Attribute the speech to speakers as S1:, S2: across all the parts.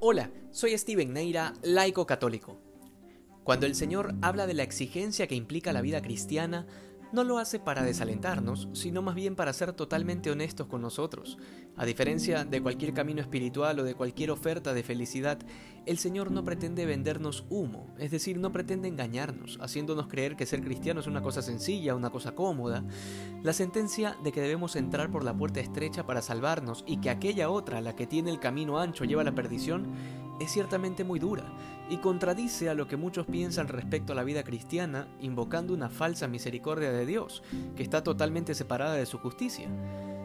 S1: Hola, soy Steven Neira, laico católico. Cuando el Señor habla de la exigencia que implica la vida cristiana, no lo hace para desalentarnos, sino más bien para ser totalmente honestos con nosotros. A diferencia de cualquier camino espiritual o de cualquier oferta de felicidad, el Señor no pretende vendernos humo, es decir, no pretende engañarnos, haciéndonos creer que ser cristiano es una cosa sencilla, una cosa cómoda. La sentencia de que debemos entrar por la puerta estrecha para salvarnos y que aquella otra, la que tiene el camino ancho, lleva a la perdición, es ciertamente muy dura y contradice a lo que muchos piensan respecto a la vida cristiana, invocando una falsa misericordia de Dios, que está totalmente separada de su justicia.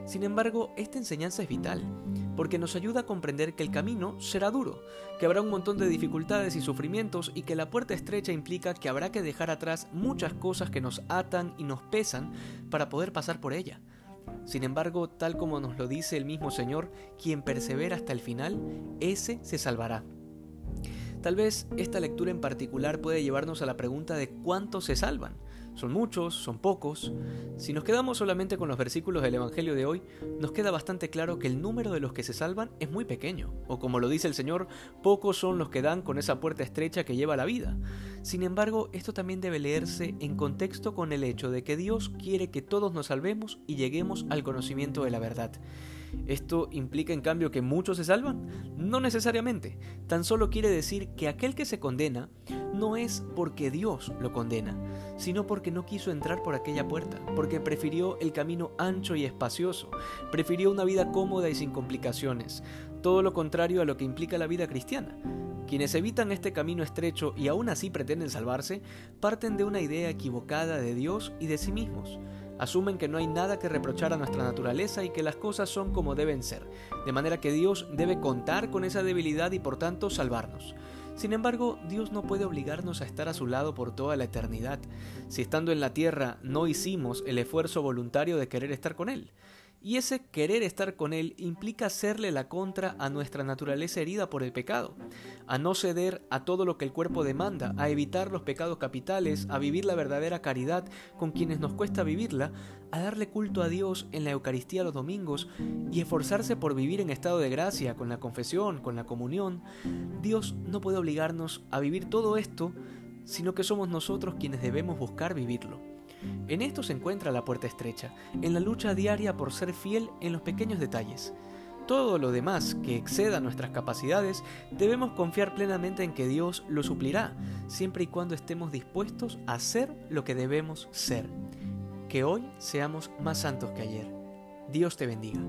S1: Sin embargo, esta enseñanza es vital, porque nos ayuda a comprender que el camino será duro, que habrá un montón de dificultades y sufrimientos y que la puerta estrecha implica que habrá que dejar atrás muchas cosas que nos atan y nos pesan para poder pasar por ella. Sin embargo, tal como nos lo dice el mismo Señor, quien persevera hasta el final, ese se salvará. Tal vez esta lectura en particular puede llevarnos a la pregunta de cuántos se salvan. ¿Son muchos? ¿Son pocos? Si nos quedamos solamente con los versículos del Evangelio de hoy, nos queda bastante claro que el número de los que se salvan es muy pequeño, o como lo dice el Señor, pocos son los que dan con esa puerta estrecha que lleva la vida. Sin embargo, esto también debe leerse en contexto con el hecho de que Dios quiere que todos nos salvemos y lleguemos al conocimiento de la verdad. ¿Esto implica en cambio que muchos se salvan? No necesariamente. Tan solo quiere decir que aquel que se condena no es porque Dios lo condena, sino porque no quiso entrar por aquella puerta, porque prefirió el camino ancho y espacioso, prefirió una vida cómoda y sin complicaciones, todo lo contrario a lo que implica la vida cristiana. Quienes evitan este camino estrecho y aún así pretenden salvarse, parten de una idea equivocada de Dios y de sí mismos. Asumen que no hay nada que reprochar a nuestra naturaleza y que las cosas son como deben ser, de manera que Dios debe contar con esa debilidad y por tanto salvarnos. Sin embargo, Dios no puede obligarnos a estar a su lado por toda la eternidad, si estando en la tierra no hicimos el esfuerzo voluntario de querer estar con Él. Y ese querer estar con Él implica hacerle la contra a nuestra naturaleza herida por el pecado, a no ceder a todo lo que el cuerpo demanda, a evitar los pecados capitales, a vivir la verdadera caridad con quienes nos cuesta vivirla, a darle culto a Dios en la Eucaristía los domingos y esforzarse por vivir en estado de gracia, con la confesión, con la comunión. Dios no puede obligarnos a vivir todo esto, sino que somos nosotros quienes debemos buscar vivirlo. En esto se encuentra la puerta estrecha, en la lucha diaria por ser fiel en los pequeños detalles. Todo lo demás que exceda nuestras capacidades debemos confiar plenamente en que Dios lo suplirá, siempre y cuando estemos dispuestos a ser lo que debemos ser. Que hoy seamos más santos que ayer. Dios te bendiga.